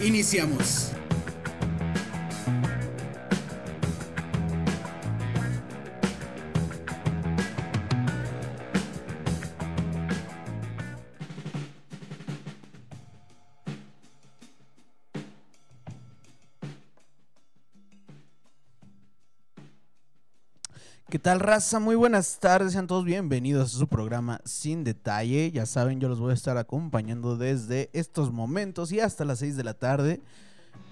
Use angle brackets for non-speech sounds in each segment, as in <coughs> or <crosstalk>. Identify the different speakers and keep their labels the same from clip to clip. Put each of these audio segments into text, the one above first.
Speaker 1: Iniciamos. Tal, raza? Muy buenas tardes, sean todos bienvenidos a su programa Sin Detalle. Ya saben, yo los voy a estar acompañando desde estos momentos y hasta las 6 de la tarde.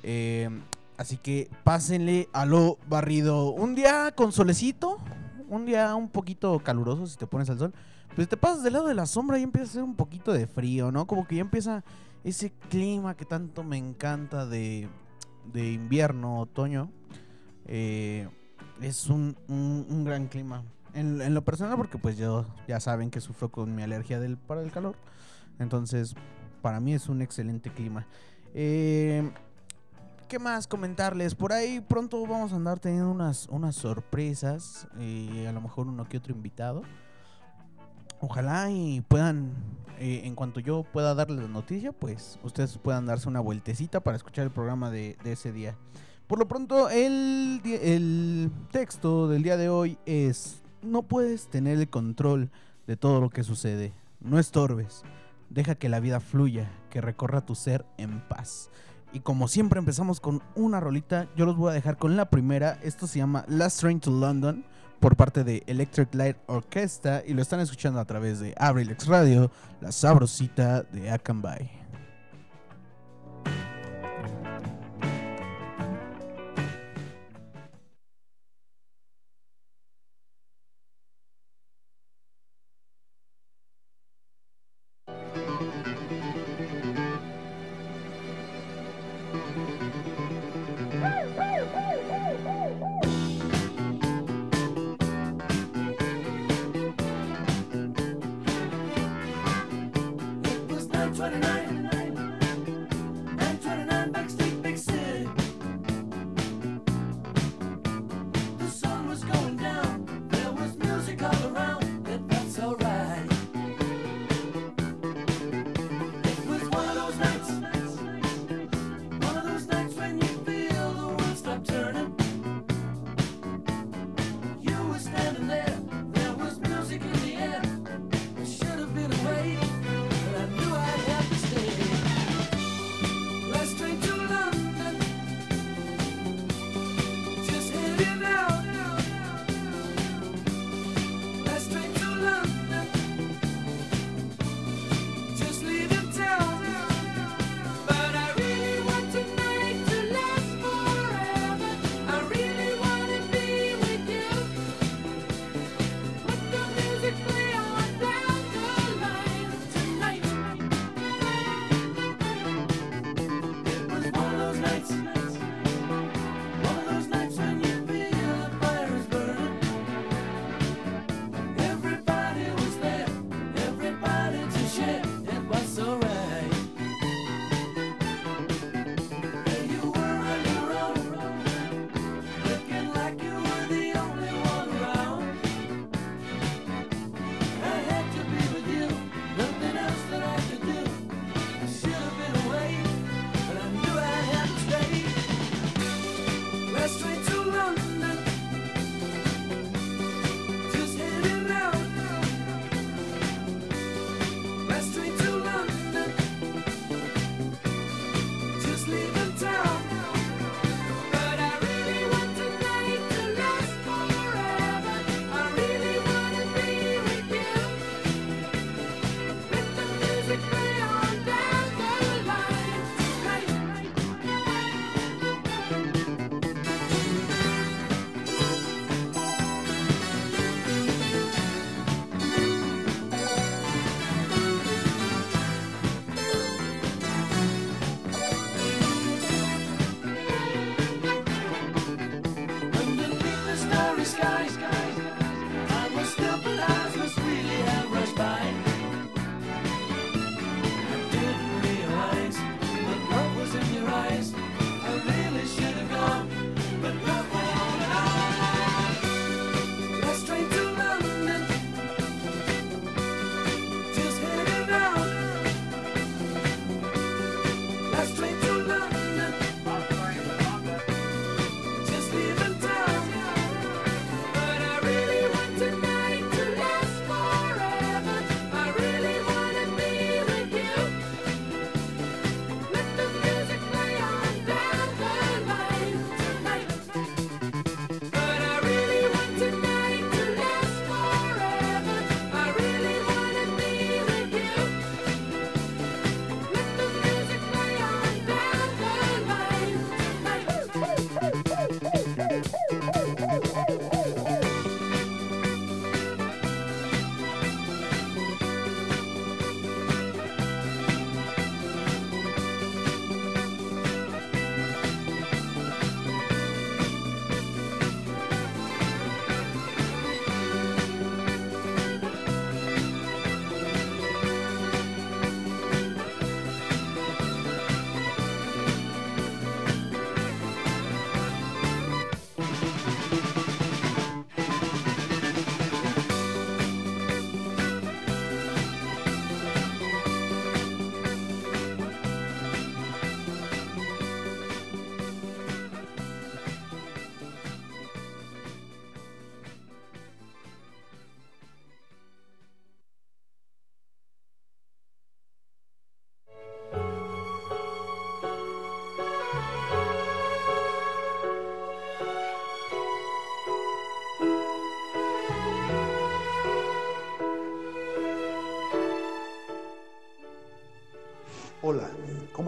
Speaker 1: Eh, así que pásenle a lo barrido. Un día con solecito, un día un poquito caluroso si te pones al sol. Pues te pasas del lado de la sombra y empieza a hacer un poquito de frío, ¿no? Como que ya empieza ese clima que tanto me encanta de, de invierno, otoño. Eh, es un, un, gran clima. En, en, lo personal, porque pues yo ya saben que sufro con mi alergia del, para el calor. Entonces, para mí es un excelente clima. Eh, ¿Qué más comentarles? Por ahí pronto vamos a andar teniendo unas, unas sorpresas. Eh, a lo mejor uno que otro invitado. Ojalá y puedan, eh, en cuanto yo pueda darles la noticia, pues ustedes puedan darse una vueltecita para escuchar el programa de, de ese día. Por lo pronto, el, el, texto del día de hoy es, no puedes tener el control de todo lo que sucede. No estorbes. Deja que la vida fluya, que recorra tu ser en paz. Y como siempre empezamos con una rolita, yo los voy a dejar con la primera. Esto se llama Last Train to London por parte de Electric Light Orchestra y lo están escuchando a través de Abrilex Radio, la sabrosita de Akanbay.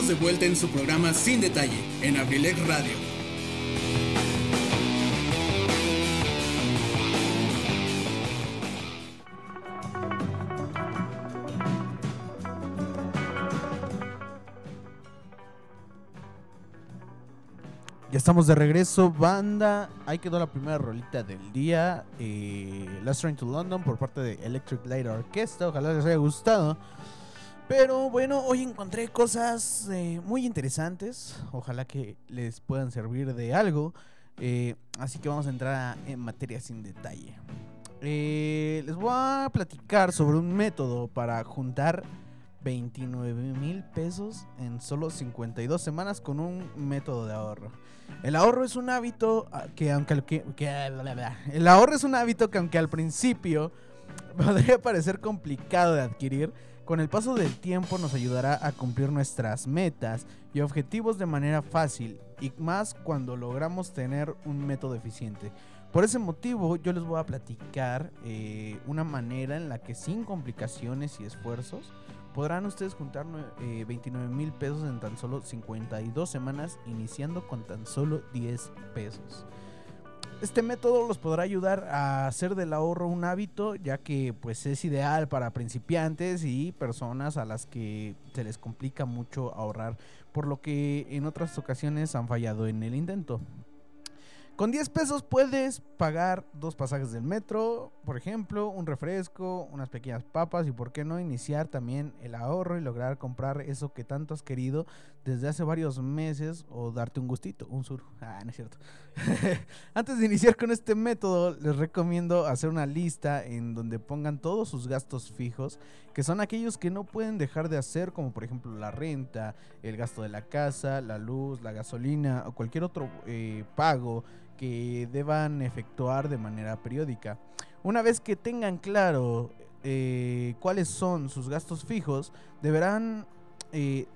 Speaker 2: De vuelta en su programa Sin Detalle, en Abrilex Radio.
Speaker 1: Ya estamos de regreso, banda. Ahí quedó la primera rolita del día. Eh, Last Train to London por parte de Electric Light Orchestra. Ojalá les haya gustado. Pero bueno, hoy encontré cosas eh, muy interesantes. Ojalá que les puedan servir de algo. Eh, así que vamos a entrar en materia sin detalle. Eh, les voy a platicar sobre un método para juntar 29 mil pesos en solo 52 semanas con un método de ahorro. El ahorro es un hábito ah, que aunque que, que- el ahorro es un hábito que aunque al principio <laughs> podría parecer complicado de adquirir, con el paso del tiempo nos ayudará a cumplir nuestras metas y objetivos de manera fácil y más cuando logramos tener un método eficiente. Por ese motivo yo les voy a platicar eh, una manera en la que sin complicaciones y esfuerzos podrán ustedes juntar nue- eh, 29 mil pesos en tan solo 52 semanas iniciando con tan solo 10 pesos. Este método los podrá ayudar a hacer del ahorro un hábito, ya que pues es ideal para principiantes y personas a las que se les complica mucho ahorrar, por lo que en otras ocasiones han fallado en el intento. Con 10 pesos puedes pagar dos pasajes del metro, por ejemplo, un refresco, unas pequeñas papas y por qué no iniciar también el ahorro y lograr comprar eso que tanto has querido desde hace varios meses o darte un gustito, un sur. Ah, no es cierto. <laughs> Antes de iniciar con este método, les recomiendo hacer una lista en donde pongan todos sus gastos fijos, que son aquellos que no pueden dejar de hacer, como por ejemplo la renta, el gasto de la casa, la luz, la gasolina o cualquier otro eh, pago que deban efectuar de manera periódica. Una vez que tengan claro eh, cuáles son sus gastos fijos, deberán, eh,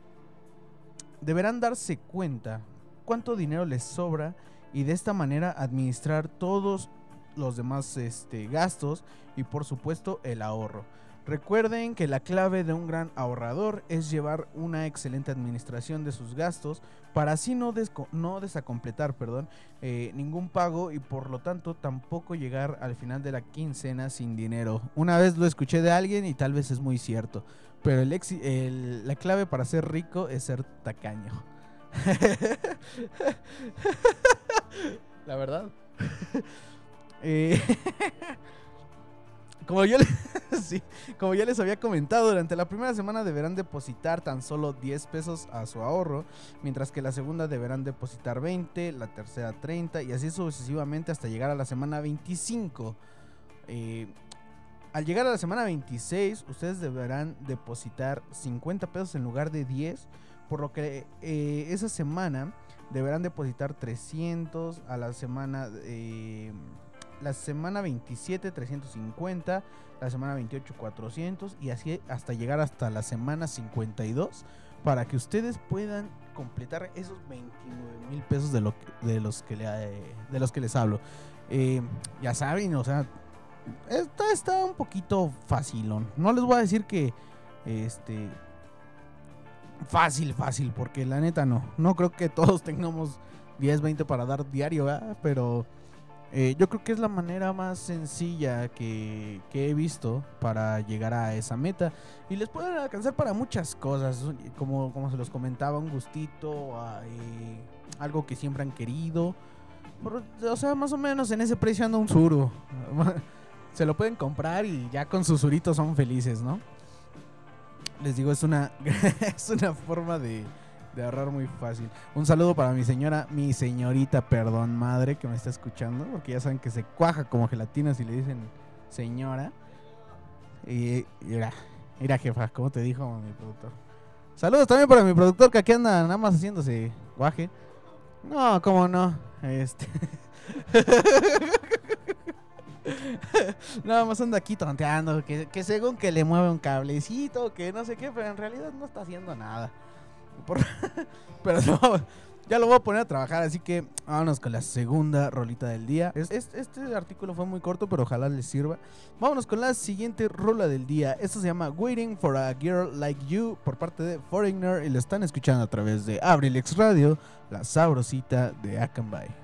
Speaker 1: deberán darse cuenta cuánto dinero les sobra y de esta manera administrar todos los demás este, gastos y por supuesto el ahorro. Recuerden que la clave de un gran ahorrador es llevar una excelente administración de sus gastos para así no, no desacompletar perdón, eh, ningún pago y por lo tanto tampoco llegar al final de la quincena sin dinero. Una vez lo escuché de alguien y tal vez es muy cierto, pero el exi- el- la clave para ser rico es ser tacaño. <laughs> la verdad. <laughs> Eh, <laughs> como yo, le- <laughs> sí, como ya les había comentado, durante la primera semana deberán depositar tan solo 10 pesos a su ahorro, mientras que la segunda deberán depositar 20, la tercera 30 y así sucesivamente hasta llegar a la semana 25. Eh, al llegar a la semana 26, ustedes deberán depositar 50 pesos en lugar de 10, por lo que eh, esa semana deberán depositar 300 a la semana eh, la semana 27 350 la semana 28 400 y así hasta llegar hasta la semana 52 para que ustedes puedan completar esos 29 mil pesos de, lo de, los que le, eh, de los que les hablo Eh, ya saben o sea está, está un poquito facilón no les voy a decir que este fácil, fácil, porque la neta no. No creo que todos <laughs> tengamos 10, 20 para dar diario, pero eh, yo creo que es la manera más sencilla que, que he visto para llegar a esa meta. Y les pueden alcanzar para muchas cosas, como, como se los comentaba, un gustito, a, eh, algo que siempre han querido. O sea, más o menos en ese precio anda un suru. <laughs> se lo pueden comprar y ya con sus suritos son felices, ¿no? Les digo, es una, <laughs> es una forma de, de ahorrar muy fácil. Un saludo para mi señora, mi señorita, perdón, madre, que me está escuchando, porque ya saben que se cuaja como gelatina si le dicen señora. Y mira, mira jefa, ¿cómo te dijo mi productor? Saludos también para mi productor que aquí anda nada más haciéndose guaje. No, cómo no. Este. <laughs> Nada más anda aquí tonteando, que, que según que le mueve un cablecito, que no sé qué, pero en realidad no está haciendo nada. Por- <laughs> pero ya lo voy a poner a trabajar, así que vámonos con la segunda rolita del día. Es- es- este artículo fue muy corto, pero ojalá les sirva. Vámonos con la siguiente rola del día. Esto se llama Waiting for a Girl Like You por parte de Foreigner y lo están escuchando a través de Abrilex Radio, la sabrosita de Akanbay.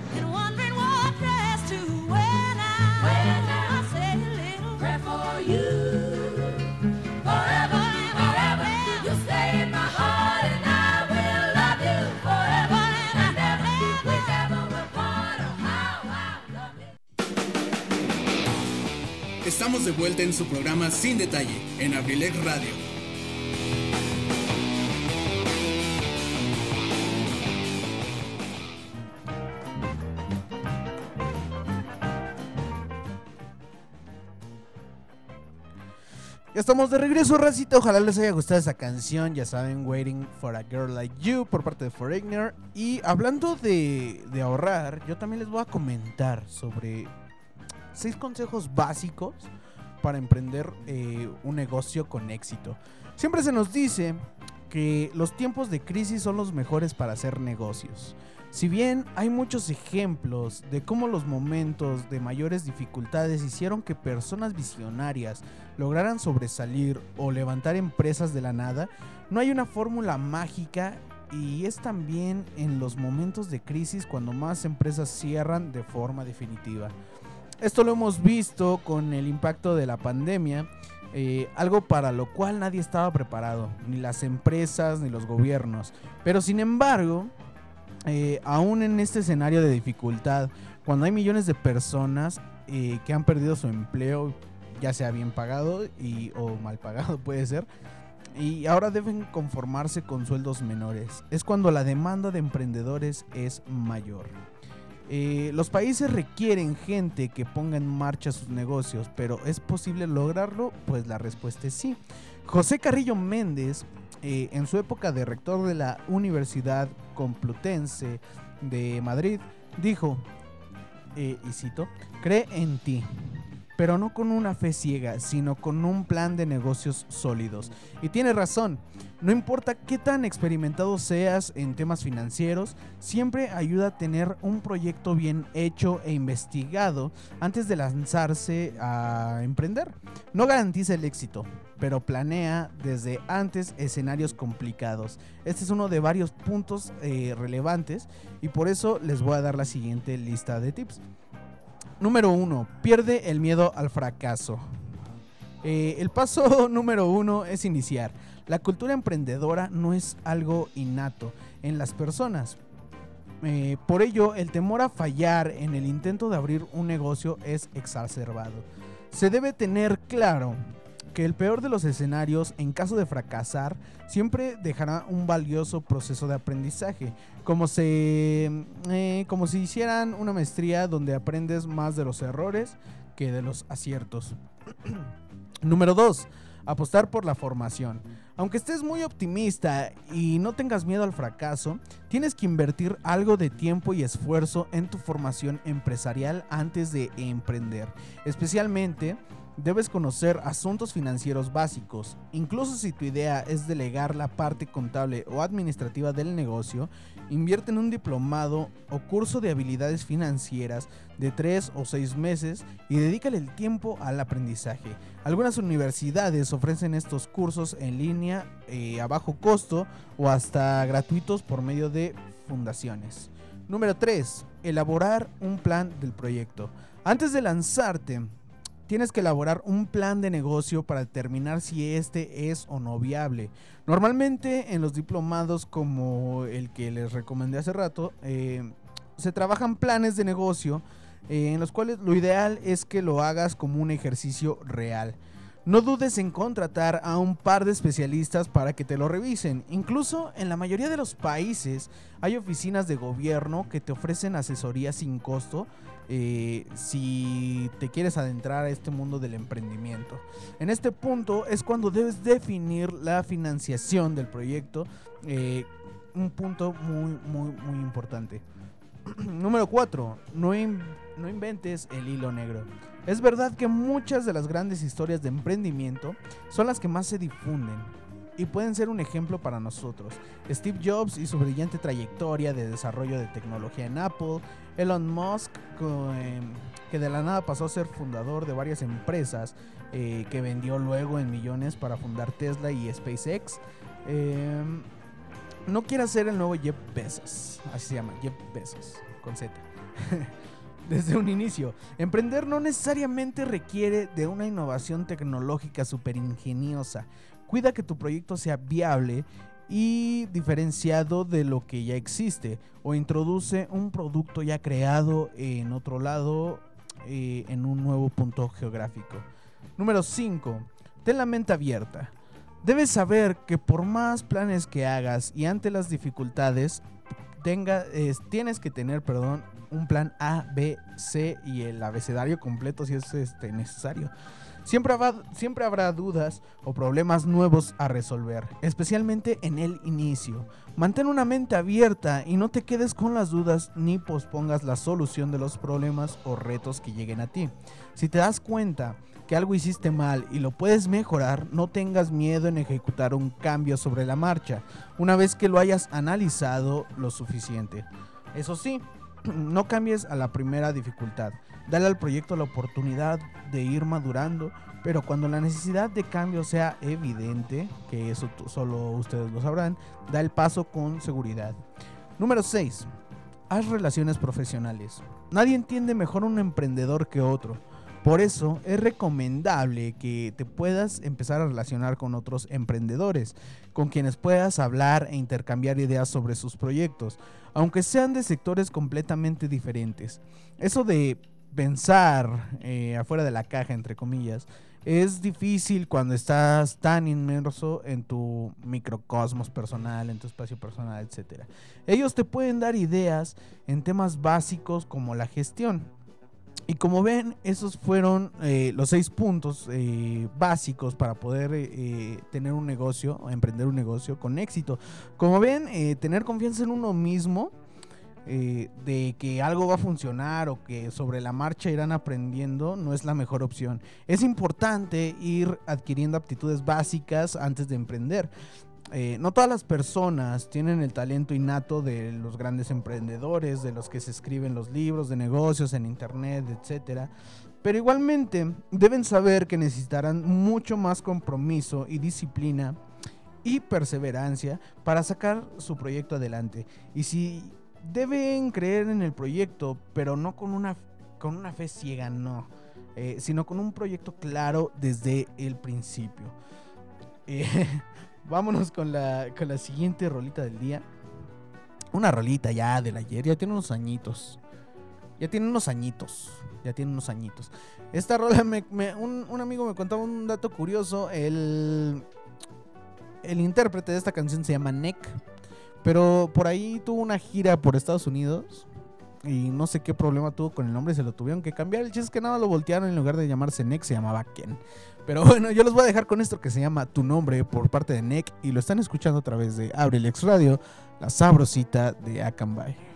Speaker 2: De vuelta en su programa Sin Detalle en Abrilec Radio.
Speaker 1: Ya estamos de regreso, racita. Ojalá les haya gustado esa canción. Ya saben, Waiting for a Girl Like You por parte de Foreigner. Y hablando de, de ahorrar, yo también les voy a comentar sobre seis consejos básicos para emprender eh, un negocio con éxito. Siempre se nos dice que los tiempos de crisis son los mejores para hacer negocios. Si bien hay muchos ejemplos de cómo los momentos de mayores dificultades hicieron que personas visionarias lograran sobresalir o levantar empresas de la nada, no hay una fórmula mágica y es también en los momentos de crisis cuando más empresas cierran de forma definitiva. Esto lo hemos visto con el impacto de la pandemia, eh, algo para lo cual nadie estaba preparado, ni las empresas ni los gobiernos. Pero sin embargo, eh, aún en este escenario de dificultad, cuando hay millones de personas eh, que han perdido su empleo, ya sea bien pagado y, o mal pagado <laughs> puede ser, y ahora deben conformarse con sueldos menores, es cuando la demanda de emprendedores es mayor. Eh, los países requieren gente que ponga en marcha sus negocios, pero ¿es posible lograrlo? Pues la respuesta es sí. José Carrillo Méndez, eh, en su época de rector de la Universidad Complutense de Madrid, dijo, eh, y cito, cree en ti, pero no con una fe ciega, sino con un plan de negocios sólidos. Y tiene razón, no importa qué tan experimentado seas en temas financieros, siempre ayuda a tener un proyecto bien hecho e investigado antes de lanzarse a emprender. No garantiza el éxito, pero planea desde antes escenarios complicados. Este es uno de varios puntos eh, relevantes y por eso les voy a dar la siguiente lista de tips. Número 1. Pierde el miedo al fracaso. Eh, el paso <laughs> número uno es iniciar. La cultura emprendedora no es algo innato en las personas. Eh, por ello, el temor a fallar en el intento de abrir un negocio es exacerbado. Se debe tener claro que el peor de los escenarios, en caso de fracasar, siempre dejará un valioso proceso de aprendizaje, como, se, eh, como si hicieran una maestría donde aprendes más de los errores que de los aciertos. <clears throat> Número 2. Apostar por la formación. Aunque estés muy optimista y no tengas miedo al fracaso, tienes que invertir algo de tiempo y esfuerzo en tu formación empresarial antes de emprender. Especialmente debes conocer asuntos financieros básicos. Incluso si tu idea es delegar la parte contable o administrativa del negocio, invierte en un diplomado o curso de habilidades financieras de 3 o 6 meses y dedícale el tiempo al aprendizaje. Algunas universidades ofrecen estos cursos en línea eh, a bajo costo o hasta gratuitos por medio de fundaciones. Número 3. Elaborar un plan del proyecto. Antes de lanzarte, tienes que elaborar un plan de negocio para determinar si este es o no viable. Normalmente en los diplomados como el que les recomendé hace rato, eh, se trabajan planes de negocio eh, en los cuales lo ideal es que lo hagas como un ejercicio real. No dudes en contratar a un par de especialistas para que te lo revisen. Incluso en la mayoría de los países hay oficinas de gobierno que te ofrecen asesoría sin costo eh, si te quieres adentrar a este mundo del emprendimiento. En este punto es cuando debes definir la financiación del proyecto, eh, un punto muy, muy, muy importante. <clears throat> Número 4. No, no inventes el hilo negro. Es verdad que muchas de las grandes historias de emprendimiento son las que más se difunden. y pueden ser un ejemplo para nosotros. Steve Jobs y su brillante trayectoria de desarrollo de tecnología en Apple, Elon Musk, que de la nada pasó a ser fundador de varias empresas eh, que vendió luego en millones para fundar Tesla y SpaceX. Em, no quiera ser el nuevo Jeff Bezos, así se llama, Jeff Bezos, con Z. <laughs> Desde un inicio, emprender no necesariamente requiere de una innovación tecnológica súper ingeniosa. Cuida que tu proyecto sea viable y diferenciado de lo que ya existe o introduce un producto ya creado en otro lado eh, en un nuevo punto geográfico. Número 5. Ten la mente abierta. Debes saber que por más planes que hagas y ante las dificultades, tenga, tienes que tener, perdón, un plan A, B, C y el abecedario completo si es este, necesario. Siempre siempre habrá dudas o problemas nuevos a resolver, especialmente en el inicio. Mantén una mente abierta y no te quedes con las dudas ni pospongas la solución de los problemas o retos que lleguen a ti. Si te das cuenta que algo hiciste mal y lo puedes mejorar, no tengas miedo en ejecutar un cambio sobre la marcha, una vez que lo hayas analizado lo suficiente. Eso sí, <clears throat> no cambies a la primera dificultad. Dale al proyecto la oportunidad de ir madurando, pero cuando la necesidad de cambio sea evidente, que eso solo ustedes lo sabrán, da el paso con seguridad. Número 6. Haz relaciones profesionales. Nadie entiende mejor un emprendedor que otro. Por eso es recomendable que te puedas empezar a relacionar con otros emprendedores, con quienes puedas hablar e intercambiar ideas sobre sus proyectos, aunque sean de sectores completamente diferentes. Eso de pensar eh, afuera de la caja, entre comillas, es difícil cuando estás tan inmerso en tu microcosmos personal, en tu espacio personal, etc. Ellos te pueden dar ideas en temas básicos como la gestión y como ven, esos fueron eh, los seis puntos eh, básicos para poder eh, tener un negocio emprender un negocio con éxito. Como ven, tener confianza en uno mismo, de que algo va a funcionar o que sobre la marcha irán aprendiendo, no es la mejor opción. Es importante ir adquiriendo aptitudes básicas antes de emprender. Eh, no todas las personas tienen el talento innato de los grandes emprendedores, de los que escriben los libros de negocios en internet, etc. Pero igualmente deben saber que necesitarán mucho más compromiso y disciplina y perseverancia para sacar su proyecto adelante. Y si deben creer en el proyecto, pero no con una, con una fe ciega, no, eh, sino con un proyecto claro desde el principio. Eh, <laughs> vámonos con la, con la siguiente rolita del día. Una rolita ya del ayer, ya tiene unos añitos. Ya tiene unos añitos. Ya tiene unos añitos. Esta rola, me, un, un, amigo me contaba un dato curioso. El, el intérprete de esta canción se llama Nick. Pero por ahí tuvo una gira por Estados Unidos. Y no sé qué problema tuvo con el nombre. Se lo tuvieron que cambiar. El chiste es que nada lo voltearon. En lugar de llamarse Nick, se llamaba Ken. Pero bueno, yo los voy a dejar con esto que se llama Tu Nombre por parte de NEC y lo están escuchando a través de Abrilex Radio, la sabrosita de Akanbay.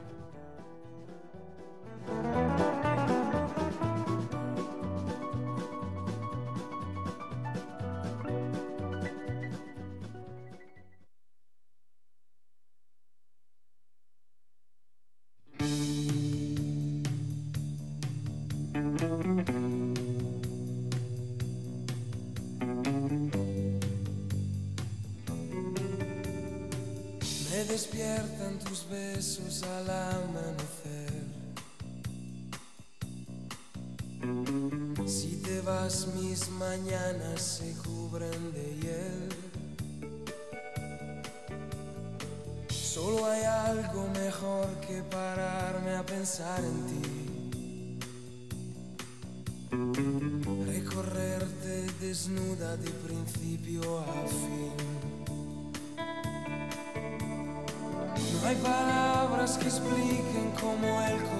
Speaker 3: Sueño donde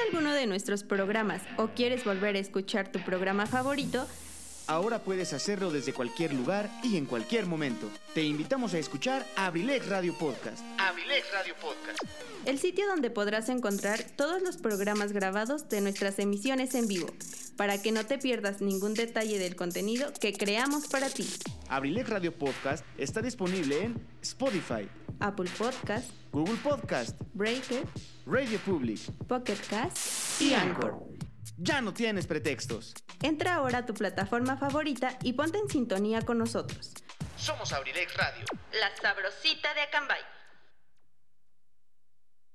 Speaker 3: ¿Te
Speaker 4: perdiste alguno de nuestros programas o quieres volver a escuchar tu programa favorito?
Speaker 5: Ahora puedes hacerlo desde cualquier lugar y en cualquier momento. Te invitamos a escuchar Abrilex Radio Podcast.
Speaker 6: Abrilex Radio Podcast.
Speaker 4: El sitio donde podrás encontrar todos los programas grabados de nuestras emisiones en vivo, para que no te pierdas ningún detalle del contenido que creamos para ti.
Speaker 5: Abrilex Radio Podcast está disponible en Spotify,
Speaker 4: Apple Podcast,
Speaker 5: Google Podcast,
Speaker 4: Breaker,
Speaker 5: Radio Public.
Speaker 4: Pocket Cast y Anchor.
Speaker 5: Ya no tienes pretextos.
Speaker 4: Entra ahora a tu plataforma favorita y ponte en sintonía con nosotros.
Speaker 6: Somos Abrilex Radio.
Speaker 4: La sabrosita de Acambay.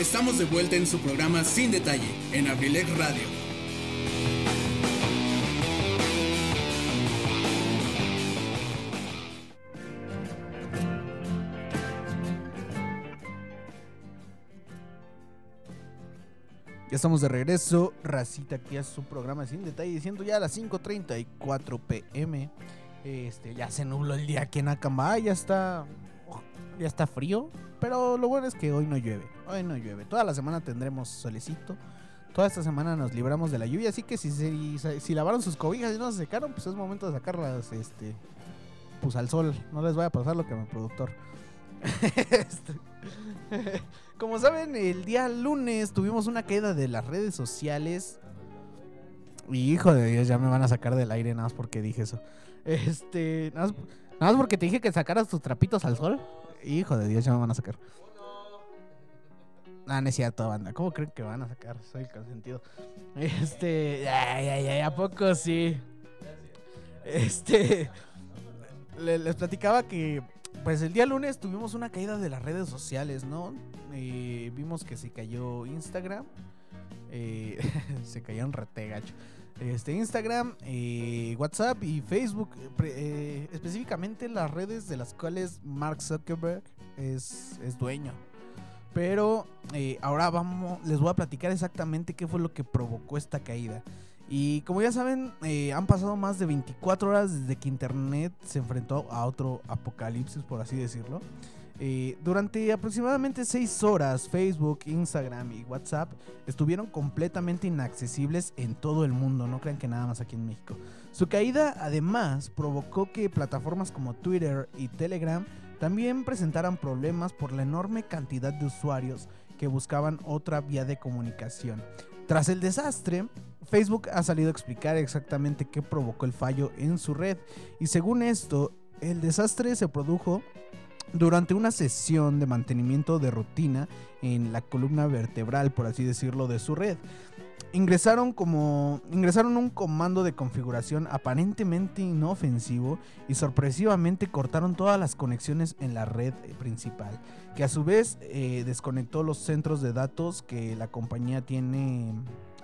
Speaker 2: Estamos de vuelta en su programa Sin Detalle en Abrilex Radio.
Speaker 1: Ya estamos de regreso, Racita, aquí a su programa sin detalle, siendo ya las 5.34 pm. Este, ya se nubló el día aquí en Acambay, ya está, ya está frío, pero lo bueno es que hoy no llueve, hoy no llueve. Toda la semana tendremos solecito, toda esta semana nos libramos de la lluvia, así que si, se- si, lavaron sus cobijas y no se secaron, pues es momento de sacarlas, este, pues al sol. No les vaya a pasar lo que a mi productor. <laughs> Este, <laughs> Como saben, el día lunes tuvimos una caída de las redes sociales. Y hijo de Dios, ya me van a sacar del aire nada más porque dije eso. Este, nada más, nada más porque te dije que sacaras tus trapitos al sol. Hijo de Dios, ya me van a sacar. Ah, no es cierto, banda. ¿Cómo creen que van a sacar? Soy consentido. Este, ay, ay, ay, ¿a poco sí? Este, le- les platicaba que pues el día lunes tuvimos una caída de las redes sociales, ¿no? Eh, vimos que se cayó Instagram. eh, <laughs> se cayeron rete gacho. Este, Instagram, eh, WhatsApp y Facebook. eh, eh, específicamente las redes de las cuales Mark Zuckerberg es, es dueño. Pero ahora vamos, les voy a platicar exactamente qué fue lo que provocó esta caída. Y como ya saben, han pasado más de 24 horas desde que Internet se enfrentó a otro apocalipsis, por así decirlo. Eh, durante aproximadamente 6 horas, Facebook, Instagram y WhatsApp estuvieron completamente inaccesibles en todo el mundo, no crean que nada más aquí en México. Su caída además provocó que plataformas como Twitter y Telegram también presentaran problemas por la enorme cantidad de usuarios que buscaban otra vía de comunicación. Tras el desastre, Facebook ha salido a explicar exactamente qué provocó el fallo en su red y según esto, el desastre se produjo durante una sesión de mantenimiento de rutina en la columna vertebral, por así decirlo, de su red. Ingresaron como ingresaron un comando de configuración aparentemente inofensivo y sorpresivamente cortaron todas las conexiones en la red principal, que a su vez eh, desconectó los centros de datos que la compañía tiene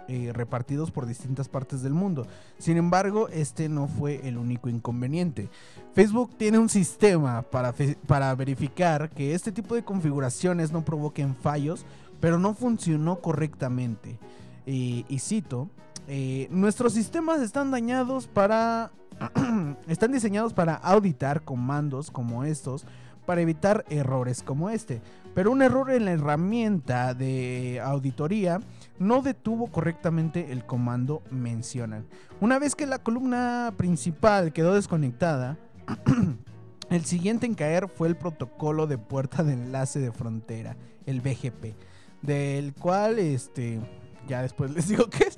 Speaker 1: eh, repartidos por distintas partes del mundo. Sin embargo, este no fue el único inconveniente. Facebook tiene un sistema para, para verificar que este tipo de configuraciones no provoquen fallos, pero no funcionó correctamente. Eh, y cito, eh, nuestros sistemas están dañados para... <clears throat> están diseñados para auditar comandos como estos para evitar errores como este. Pero un error en la herramienta de auditoría no detuvo correctamente el comando mencionan. Una vez que la columna principal quedó desconectada, <clears throat> el siguiente en caer fue el protocolo de puerta de enlace de frontera, el BGP, del cual este ya después les digo qué es.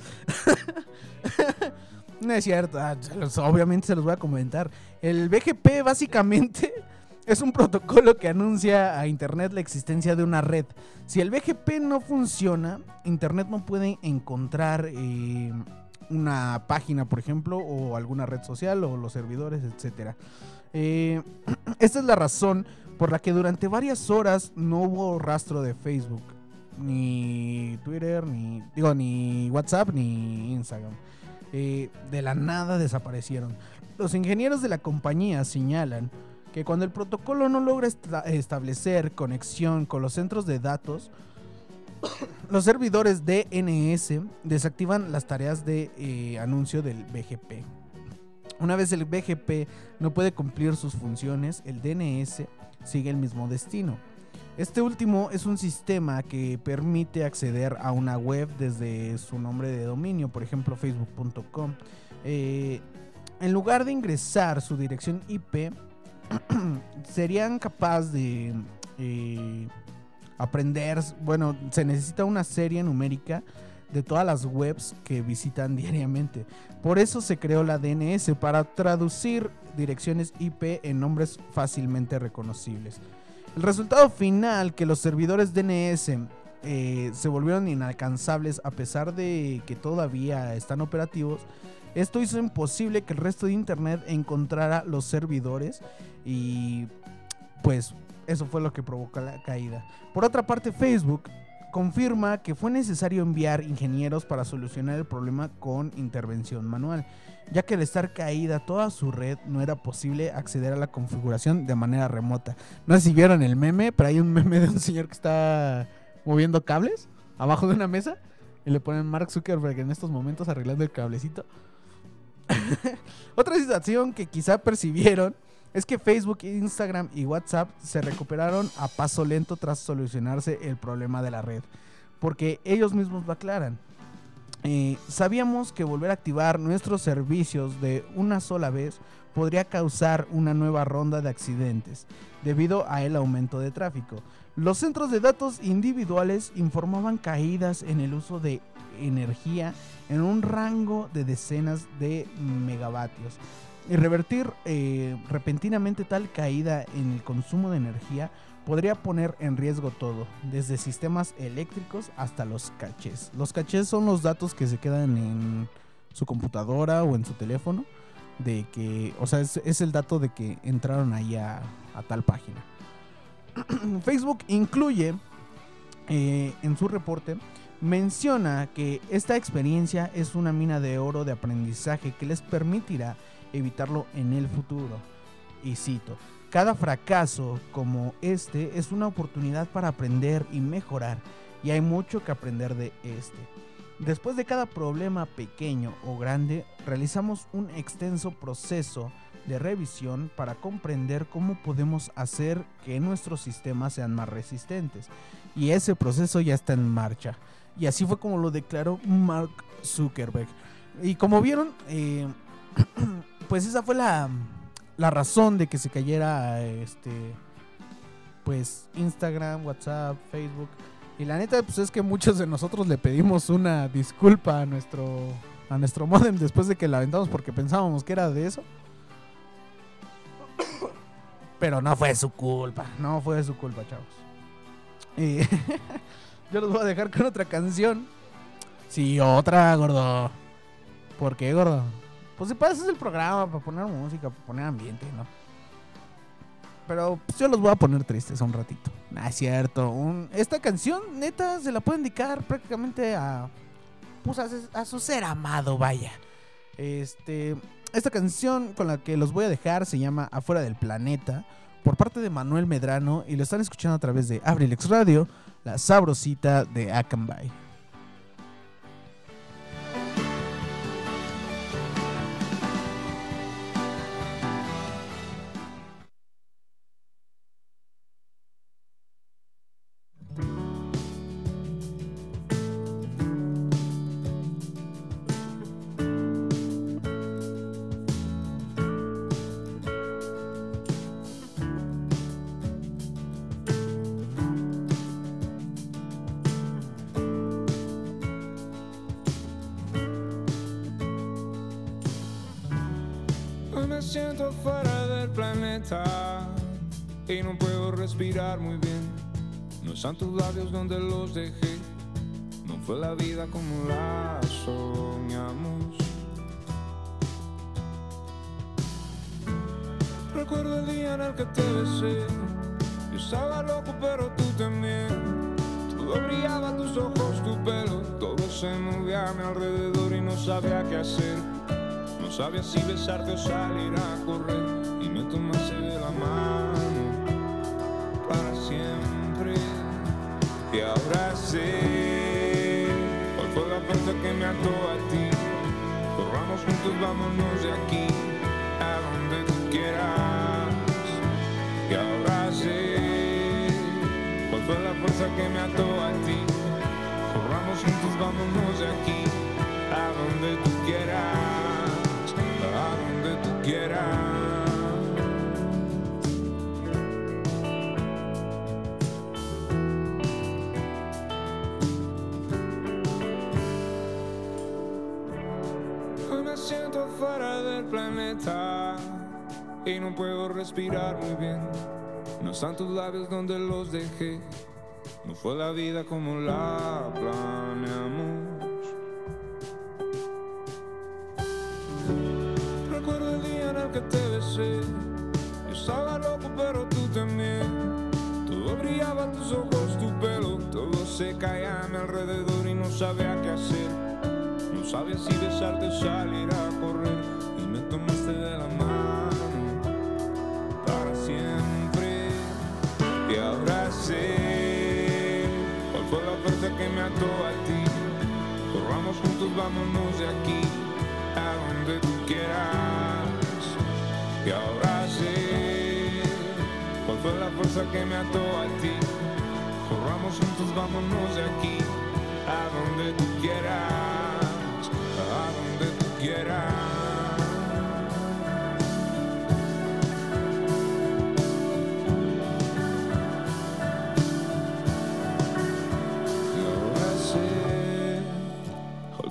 Speaker 1: <laughs> no es cierto, ah, obviamente se los voy a comentar. El BGP básicamente es un protocolo que anuncia a Internet la existencia de una red. Si el BGP no funciona, Internet no puede encontrar eh, una página, por ejemplo, o alguna red social o los servidores, etcétera. Eh, <clears throat> esta es la razón por la que durante varias horas no hubo rastro de Facebook, ni Twitter, ni digo ni WhatsApp, ni Instagram. Eh, de la nada desaparecieron. Los ingenieros de la compañía señalan que cuando el protocolo no logra esta- establecer conexión con los centros de datos, <coughs> los servidores DNS desactivan las tareas de eh, anuncio del BGP. Una vez el BGP no puede cumplir sus funciones, el DNS sigue el mismo destino. Este último es un sistema que permite acceder a una web desde su nombre de dominio, por ejemplo facebook.com. Eh, en lugar de ingresar su dirección IP, <clears throat> serían capaces de eh, aprender, bueno, se necesita una serie numérica de todas las webs que visitan <laughs> diariamente. Por eso se creó la DNS para traducir direcciones IP en nombres fácilmente reconocibles. El resultado final, que los servidores DNS eh, se volvieron inalcanzables a pesar de que todavía están operativos, esto hizo imposible que el resto de Internet encontrara los servidores y pues eso fue lo que provocó la caída. Por otra parte, Facebook confirma que fue necesario enviar ingenieros para solucionar el problema con intervención manual, ya que al estar caída toda su red no era posible acceder a la configuración de manera remota. No sé si vieron el meme, pero hay un meme de un señor que está moviendo cables abajo de una mesa y le ponen Mark Zuckerberg en estos momentos arreglando el cablecito. <laughs> Otra situación que quizá percibieron es que Facebook, Instagram y WhatsApp se recuperaron a paso lento tras solucionarse el problema de la red, porque ellos mismos lo aclaran. Eh, sabíamos que volver a activar nuestros servicios de una sola vez podría causar una nueva ronda de accidentes debido a el aumento de tráfico. Los centros de datos individuales informaban caídas en el uso de energía en un rango de decenas de megavatios. Y revertir eh, repentinamente tal caída en el consumo de energía podría poner en riesgo todo, desde sistemas eléctricos hasta los cachés. Los cachés son los datos que se quedan en su computadora o en su teléfono, de que, o sea, es, el dato de que entraron ahí a tal página. <clears throat> Facebook incluye eh, en su reporte menciona que esta experiencia es una mina de oro de aprendizaje que les permitirá evitarlo en el futuro. Y cito, cada fracaso como este es una oportunidad para aprender y mejorar y hay mucho que aprender de este. Después de cada problema pequeño o grande, realizamos un extenso proceso de revisión para comprender cómo podemos hacer que nuestros sistemas sean más resistentes. Y ese proceso ya está en marcha. Y así fue como lo declaró Mark Zuckerberg. Y como vieron, eh, <clears throat> pues esa fue la, la razón de que se cayera este pues Instagram, WhatsApp, Facebook. Y la neta, pues es que muchos de nosotros le pedimos una disculpa a nuestro, a nuestro <laughs> modem después de que la aventamos porque pensábamos que era de eso. Pero no fue su culpa, no fue su culpa, chavos. Y <laughs> yo los voy a dejar con otra canción. Sí, otra, gordo. ¿Por qué, gordo? Pues si pasas el programa para poner música, para poner ambiente, ¿no? Pero pues, yo los voy a poner tristes un ratito. Ah, es cierto. un- esta canción, neta, se la puede indicar prácticamente a. Pues a, a su ser amado, vaya. Este. Esta canción con la que los voy a dejar se llama Afuera del Planeta. Por parte de Manuel Medrano. Y lo están escuchando a través de Abrilex Radio. La sabrosita de Akanbay.
Speaker 7: Muy bien. No están tus labios donde los dejé. No fue la vida como la soñamos. Recuerdo el día en el que te besé. Yo estaba loco, pero tú también. Todo brillaba, tus ojos, tu pelo. Todo se movía a mi alrededor y no sabía qué hacer. No sabía si besarte o salir a correr y me tomaste de la mano Ahora sé cuál fue la fuerza que me ató a ti. Corramos juntos, vámonos de aquí a donde tú quieras. Ahora sé cuál fue la fuerza que me ató a ti. Corramos juntos, vámonos de aquí a donde tú quieras, a donde tú quieras. Del planeta y no puedo respirar muy bien. No están tus labios donde los dejé. No fue la vida como la planeamos. Recuerdo el día en el que te besé. Yo estaba loco, pero tú también. Todo brillaba, tus ojos, tu pelo. Todo se caía a mi alrededor y no sabía qué hacer. No sabía si besarte a ti. Corramos juntos, vámonos de aquí a donde tú quieras. Y ahora sé cuál fue la fuerza que me ató a ti. Corramos juntos, vámonos de aquí a donde tú quieras, a donde tú quieras.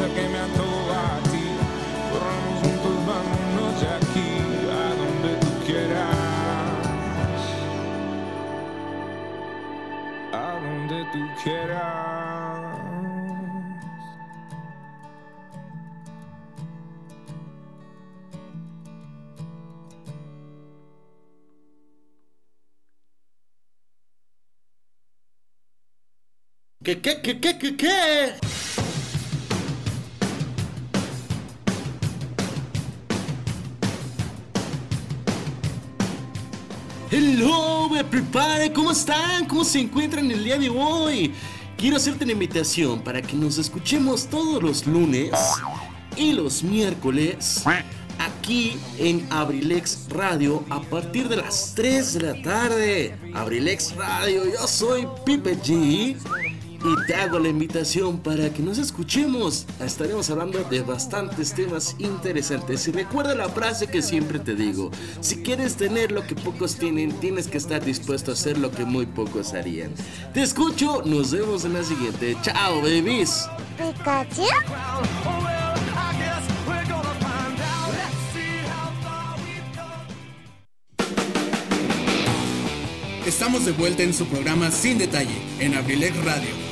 Speaker 7: Fuerza que me ató a ti. Corramos juntos, vámonos de aquí a donde tú quieras. A donde tú quieras.
Speaker 8: ¿Qué, qué, qué, qué, qué, qué? Me prepare. ¿Cómo están? ¿Cómo se encuentran el día de hoy? Quiero hacerte una invitación para que nos escuchemos todos los lunes y los miércoles aquí en Abrilex Radio a partir de las 3 de la tarde. Abrilex Radio, yo soy Pipe G. Y te hago la invitación para que nos escuchemos. Estaremos hablando de bastantes temas interesantes. Y recuerda la frase que siempre te digo. Si quieres tener lo que pocos tienen, tienes que estar dispuesto a hacer lo que muy pocos harían. Te escucho, nos vemos en la siguiente. Chao, babies.
Speaker 2: Estamos de vuelta en su programa Sin Detalle, en Abrilex Radio.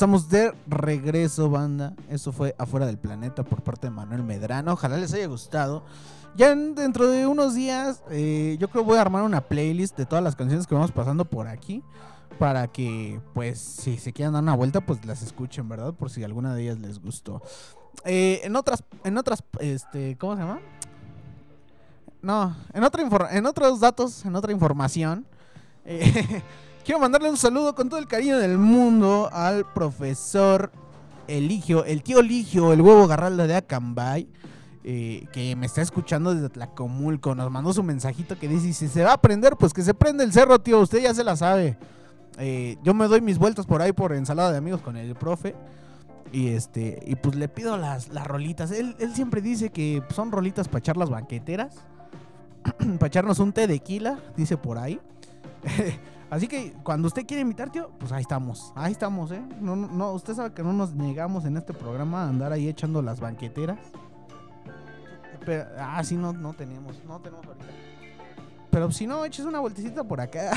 Speaker 1: Estamos de regreso, banda. Eso fue Afuera del Planeta por parte de Manuel Medrano. Ojalá les haya gustado. Ya en- dentro de unos días, eh, yo creo voy a armar una playlist de todas las canciones que vamos pasando por aquí. Para que, pues, si se quieran dar una vuelta, pues las escuchen, ¿verdad? Por si alguna de ellas les gustó. Eh, en otras, en otras, este, ¿cómo se llama? No, en, otra en otros datos, en otra información. eh, <laughs> quiero mandarle un saludo con todo el cariño del mundo al profesor Eligio, el tío Eligio, el huevo garralda de Acambay. eh, que me está escuchando desde Tlacomulco. Nos mandó su mensajito que dice: Si se va a prender, pues que se prende el cerro, tío. Usted ya se la sabe. Eh, yo me doy mis vueltas por ahí por ensalada de amigos con el profe. Y este, y pues le pido las, las rolitas. Él, él siempre dice que son rolitas para echar las banqueteras. <clears throat> para echarnos un té de tequila, dice por ahí. <laughs> Así que cuando usted quiere invitar, tío, pues ahí estamos. Ahí estamos, ¿eh? No, no, usted sabe que no nos negamos en este programa a andar ahí echando las banqueteras. Pero, ah, sí, no, no tenemos. No tenemos ahorita. Pero si no, eches una vueltecita por acá.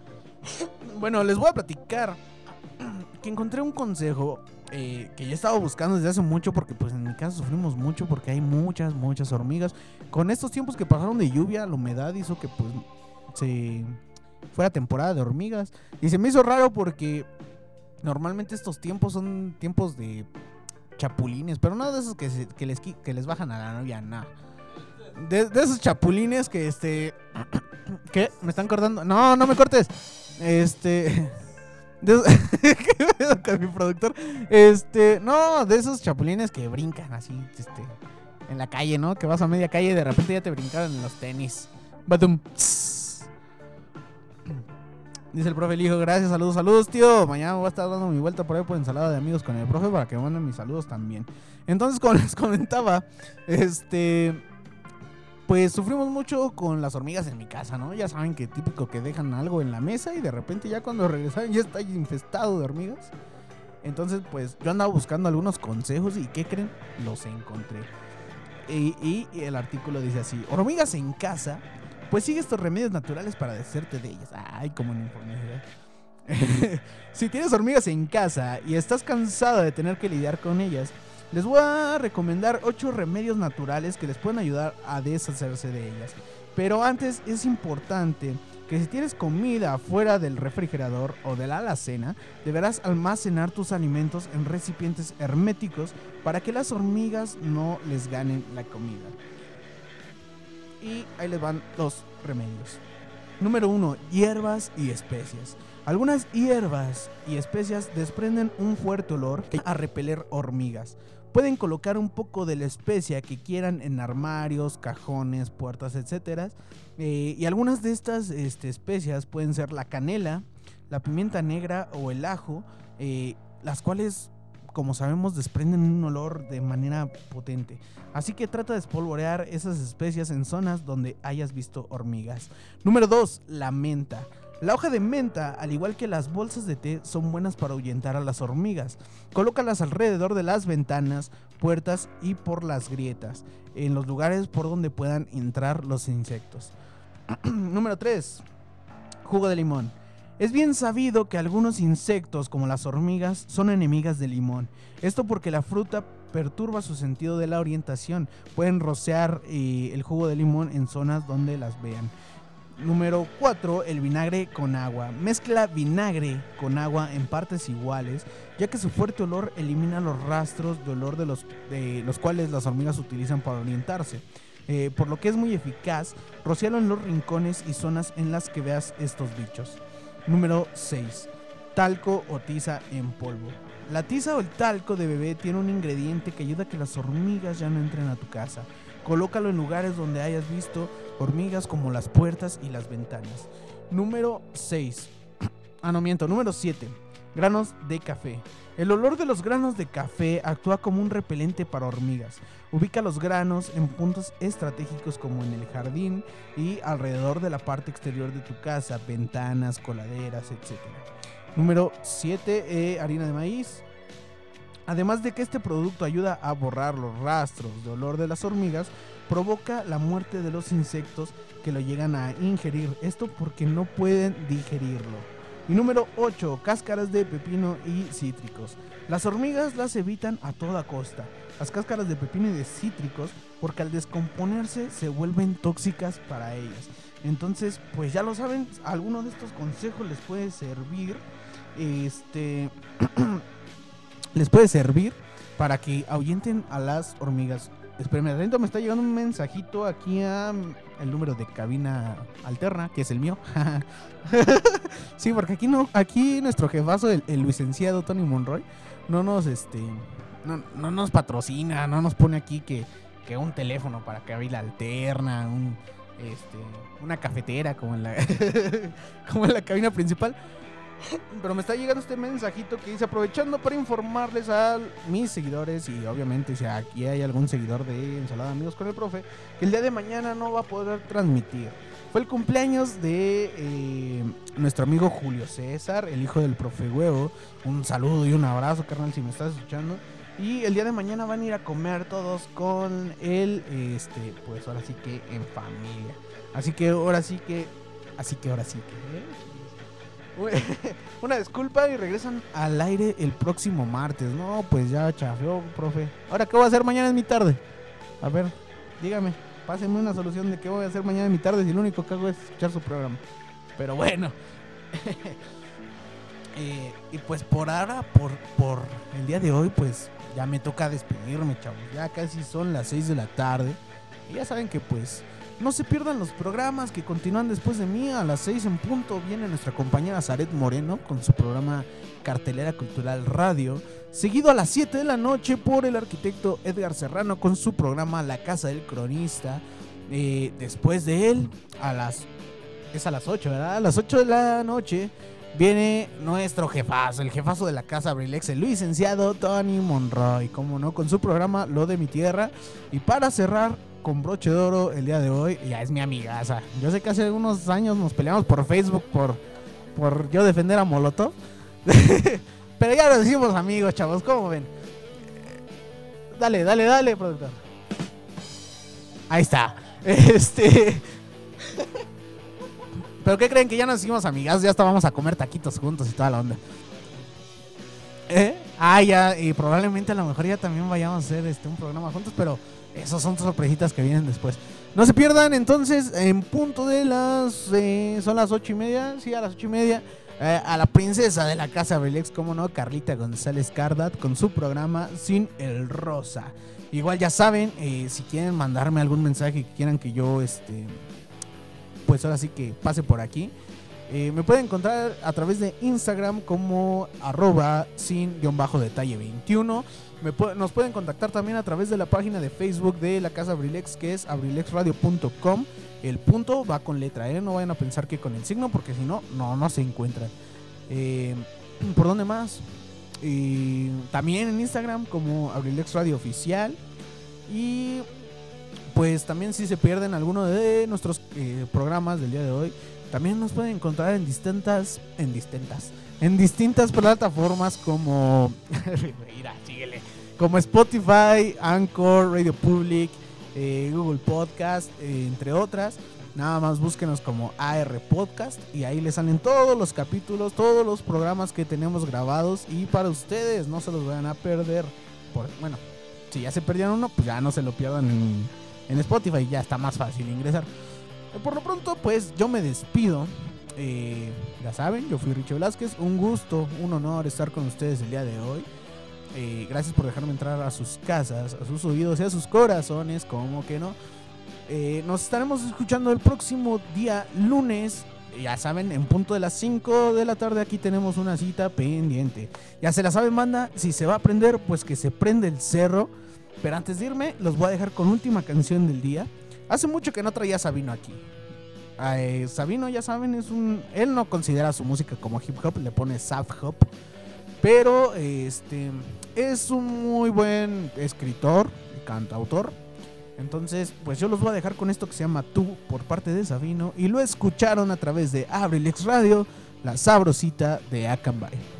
Speaker 1: <laughs> bueno, les voy a platicar que encontré un consejo eh, que yo he estado buscando desde hace mucho porque pues en mi casa sufrimos mucho porque hay muchas, muchas hormigas. Con estos tiempos que pasaron de lluvia, la humedad hizo que pues se fuera temporada de hormigas. Y se me hizo raro porque normalmente estos tiempos son tiempos de chapulines, pero no de esos que, les, que les bajan a la novia, nada. De, esos chapulines que este... <coughs> ¿Qué? ¿Me están cortando? No, no me cortes. Este... <laughs> ¿Qué <laughs> mi productor? Este, no, de esos chapulines que brincan así, este, en la calle, ¿no? Que vas a media calle y de repente ya te brincaron en los tenis. Badum, tss. Dice el profe el hijo, gracias, saludos, saludos, tío. Mañana voy a estar dando mi vuelta por ahí por ensalada de amigos con el profe para que me manden mis saludos también. Entonces, como <laughs> les comentaba, este, pues sufrimos mucho con las hormigas en mi casa, ¿no? Ya saben que típico que dejan algo en la mesa y de repente ya cuando regresan ya está infestado de hormigas. Entonces, pues yo andaba buscando algunos consejos y ¿qué creen? Los encontré. Y el artículo dice así, hormigas en casa, pues sigue estos remedios naturales para deshacerte de ellas. Ay, como en informe. <laughs> si tienes hormigas en casa y estás cansado de tener que lidiar con ellas, les voy a recomendar 8 remedios naturales que les pueden ayudar a deshacerse de ellas. Pero antes es importante que si tienes comida fuera del refrigerador o de la alacena, deberás almacenar tus alimentos en recipientes herméticos para que las hormigas no les ganen la comida. Y ahí les van los remedios. Número 1. Hierbas y especias. Algunas hierbas y especias desprenden un fuerte olor a repeler hormigas. Pueden colocar un poco de la especia que quieran en armarios, cajones, puertas, etc. y algunas de estas este, especias pueden ser la canela, la pimienta negra o el ajo, eh, las cuales, como sabemos, desprenden un olor de manera potente. Así que trata de espolvorear esas especias en zonas donde hayas visto hormigas. Número 2. La menta. La hoja de menta, al igual que las bolsas de té, son buenas para ahuyentar a las hormigas. Colócalas alrededor de las ventanas, puertas y por las grietas, en los lugares por donde puedan entrar los insectos. <clears throat> Número 3. Jugo de limón. Es bien sabido que algunos insectos, como las hormigas, son enemigas del limón. Esto porque la fruta perturba su sentido de la orientación. Pueden rociar eh, el jugo de limón en zonas donde las vean. Número 4, el vinagre con agua. Mezcla vinagre con agua en partes iguales, ya que su fuerte olor elimina los rastros de olor de los, cuales las hormigas utilizan para orientarse. Eh, por lo que es muy eficaz, rociarlo en los rincones y zonas en las que veas estos bichos. Número 6. Talco o tiza en polvo. La tiza o el talco de bebé tiene un ingrediente que ayuda a que las hormigas ya no entren a tu casa. Colócalo en lugares donde hayas visto hormigas como las puertas y las ventanas. Número 6. <clears throat> Ah, no miento. Número 7. Granos de café. El olor de los granos de café actúa como un repelente para hormigas. Ubica los granos en puntos estratégicos como en el jardín y alrededor de la parte exterior de tu casa, ventanas, coladeras, etc. Número 7. harina de maíz. Además de que este producto ayuda a borrar los rastros de olor de las hormigas, provoca la muerte de los insectos que lo llegan a ingerir. Esto porque no pueden digerirlo. Y número 8. Cáscaras de pepino y cítricos. Las hormigas las evitan a toda costa. Las cáscaras de pepino y de cítricos porque al descomponerse se vuelven tóxicas para ellas. Entonces, pues ya lo saben, alguno de estos consejos les puede servir. Este <clears throat> les puede servir para que ahuyenten a las hormigas. Espérenme, atento, me está llegando un mensajito aquí a mm, el número de cabina alterna, que es el mío. <laughs> sí, porque aquí no, aquí nuestro jefazo, el, el licenciado Tony Monroy, no nos este no, no nos patrocina, no nos pone aquí que, que un teléfono para cabina alterna, un este, una cafetera como en la <laughs> como en la cabina principal. Pero me está llegando este mensajito que dice aprovechando para informarles a mis seguidores y obviamente si aquí hay algún seguidor de Ensalada Amigos con el Profe, que el día de mañana no va a poder transmitir. Fue el cumpleaños de eh, nuestro amigo Julio César, el hijo del profe Huevo. Un saludo y un abrazo, carnal, si me estás escuchando. Y el día de mañana van a ir a comer todos con él, este, pues ahora sí que en familia. Así que ahora sí que, así que ahora sí que... ¿eh? <laughs> Una disculpa y regresan al aire el próximo martes. No, pues ya chafeó, profe. Ahora, ¿qué voy a hacer mañana en mi tarde? A ver, dígame, pásenme una solución de qué voy a hacer mañana en mi tarde si lo único que hago es escuchar su programa. Pero bueno. <laughs> Eh, y pues por ahora, por, por el día de hoy, pues ya me toca despedirme, chavos. Ya casi son las 6 de la tarde. Y ya saben que pues no se pierdan los programas que continúan después de mí. A las 6 en punto viene nuestra compañera Zaret Moreno con su programa Cartelera Cultural Radio. Seguido a las 7 de la noche por el arquitecto Edgar Serrano con su programa La Casa del Cronista. Eh, después de él, a las... Es a las 8, ¿verdad? A las 8 de la noche viene nuestro jefazo, el jefazo de la casa Abrilex, el licenciado Tony Monroy, como no, con su programa Lo de mi tierra. Y para cerrar con broche de oro el día de hoy, ya es mi amigaza. Yo sé que hace unos años nos peleamos por Facebook por, por yo defender a Molotov. <laughs> Pero ya lo decimos amigos, chavos, ¿cómo ven? Dale, dale, dale, productor. Ahí está. <laughs> Este. ¿Pero qué creen que ya nos hicimos amigas? Ya estábamos a comer taquitos juntos y toda la onda. ¿Eh? Ah, ya, y probablemente a lo mejor ya también vayamos a hacer este, un programa juntos, pero esas son sorpresitas que vienen después. No se pierdan entonces en punto de las... Eh, son las ocho y media, sí, a las ocho y media. Eh, a la princesa de la casa Belex, como no, Carlita González Cardat, con su programa Sin el Rosa. Igual ya saben, eh, si quieren mandarme algún mensaje que quieran que yo, este, pues ahora sí que pase por aquí, me pueden encontrar a través de Instagram como arroba sin-detalle21. Nos pueden contactar también a través de la página de Facebook de la Casa Abrilex, que es abrilexradio.com. El punto va con letra E, no vayan a pensar que con el signo, porque si no, no, no se encuentran. Eh, <clears throat> ¿Por dónde más? También en Instagram como Abrilex Radio Oficial. Y pues también si se pierden alguno de nuestros eh, programas del día de hoy, también nos pueden encontrar en distintas, en distintas, en distintas plataformas como, <laughs> como Spotify, Anchor, Radio Public, eh, Google Podcast, eh, entre otras. Nada más búsquenos como AR Podcast y ahí les salen todos los capítulos, todos los programas que tenemos grabados y para ustedes no se los vayan a perder. Por, bueno, Si ya se perdieron uno, pues ya no se lo pierdan en, en Spotify, ya está más fácil ingresar. Por lo pronto, pues yo me despido. Eh, ya saben, yo fui Richo Velázquez. Un gusto, un honor estar con ustedes el día de hoy. Eh, gracias por dejarme entrar a sus casas, a sus oídos y a sus corazones, como que no. Eh, nos estaremos escuchando el próximo día lunes. Ya saben, en punto de las 5 de la tarde aquí tenemos una cita pendiente. Ya se la saben, manda. Si se va a prender, pues que se prende el cerro. Pero antes de irme, los voy a dejar con última canción del día. Hace mucho que no traía a Sabino aquí. Sabino, ya saben, es un. Él no considera su música como hip hop, le pone soft hop. Pero este es un muy buen escritor y cantautor. Entonces, pues yo los voy a dejar con esto que se llama Tú por parte de Sabino. Y lo escucharon a través de Abrilex Radio, la sabrosita de Akanbay.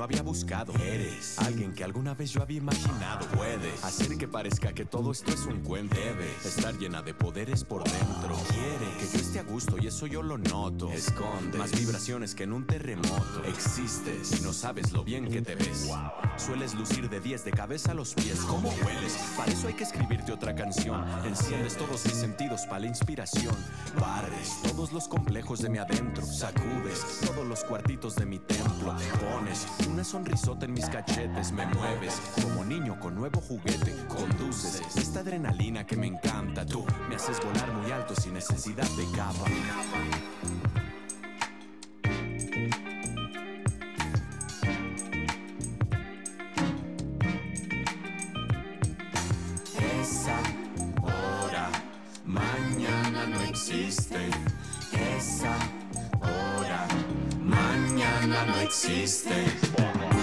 Speaker 9: No había buscado. Eres alguien que alguna vez yo había imaginado. Puedes hacer que parezca que todo esto es un cuento. Debes estar llena de poderes por dentro. Quieres que yo esté a gusto y eso yo lo noto. Esconde más vibraciones que en un terremoto. Existes y no sabes lo bien que te ves. Sueles lucir de 10 de cabeza a los pies. ¿Cómo hueles? Para eso hay que escribirte otra canción. Enciendes todos mis sentidos para la inspiración. Barres todos los complejos de mi adentro. Sacudes todos los cuartitos de mi templo. Pones una sonrisota en mis cachetes. Me mueves como niño con nuevo juguete. Conduces esta adrenalina que me encanta. Tú me haces volar muy alto sin necesidad de capa. Esa hora mañana no existe. Esa hora mañana no existe.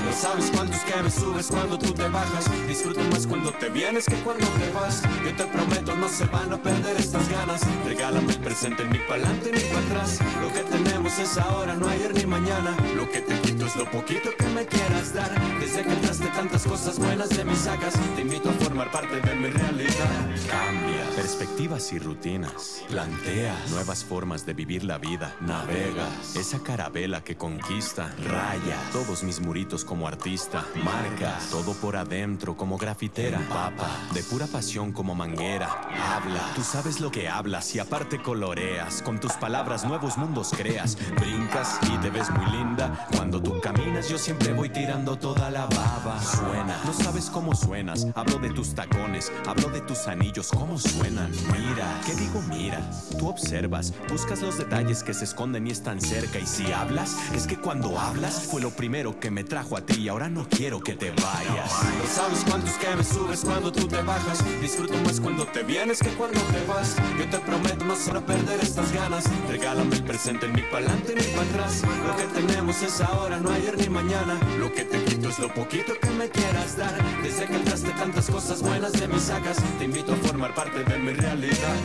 Speaker 9: No sabes cuántos que me subes cuando tú te bajas. Disfruto más cuando te vienes que cuando te vas. Yo te prometo, no se van a perder estas ganas. Regálame el presente ni para adelante ni para atrás. Lo que tenemos es ahora, no ayer ni mañana. Lo que te quito es lo poquito que me quieras dar. Desde que entraste tantas cosas buenas de mis sacas, te invito a formar parte de mi realidad. Cambia perspectivas y rutinas. Plantea nuevas formas de vivir la vida. Navega esa carabela que conquista. Raya todos mis muritos como artista. Marca todo por adentro como grafitera. Papa de pura pasión como manguera. Habla, tú sabes lo que hablas y aparte coloreas. Con tus palabras nuevos mundos creas. Brincas y te ves muy linda. Cuando tú caminas yo siempre voy tirando toda la baba. Suena, no sabes cómo suenas. Hablo de tus tacones, hablo de tus anillos, cómo suenan. Mira, ¿qué digo mira? Tú observas, buscas los detalles que se esconden y están cerca. Y si hablas, es que cuando hablas fue lo primero que me trajo a ti y ahora no quiero que te vayas. No sabes cuántos que me subes cuando tú te bajas. Disfruto más cuando te vienes que cuando te vas. Yo te prometo no se van a perder estas ganas. Regálame el presente ni para adelante ni para atrás. Lo que tenemos es ahora, no ayer ni mañana. Lo que te quito es lo poquito que me quieras dar. Desde que entraste tantas cosas buenas de mis sacas, te invito a formar parte de mi realidad.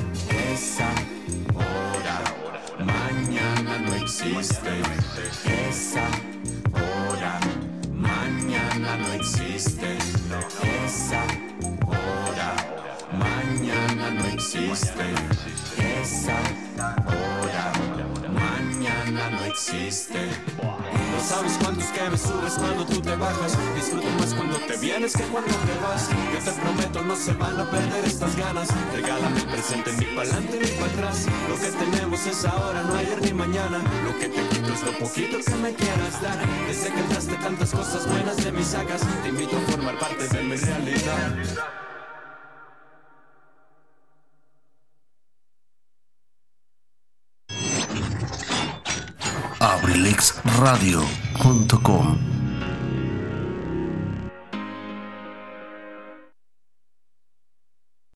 Speaker 9: Esa hora mañana no existe. Esa hora mañana no existe. Esa hora mañana no existe. Esa hora no existe. No sabes cuántos que me subes cuando tú te bajas. Disfruto más cuando te vienes que cuando te vas. Yo te prometo, no se van a perder estas ganas. Regálame el presente ni para adelante ni para atrás. Lo que tenemos es ahora, no ayer ni mañana. Lo que te quito es lo poquito que me quieras dar. Desde que entraste tantas cosas buenas de mis sacas, te invito a formar parte de mi realidad.
Speaker 8: abrilexradio.com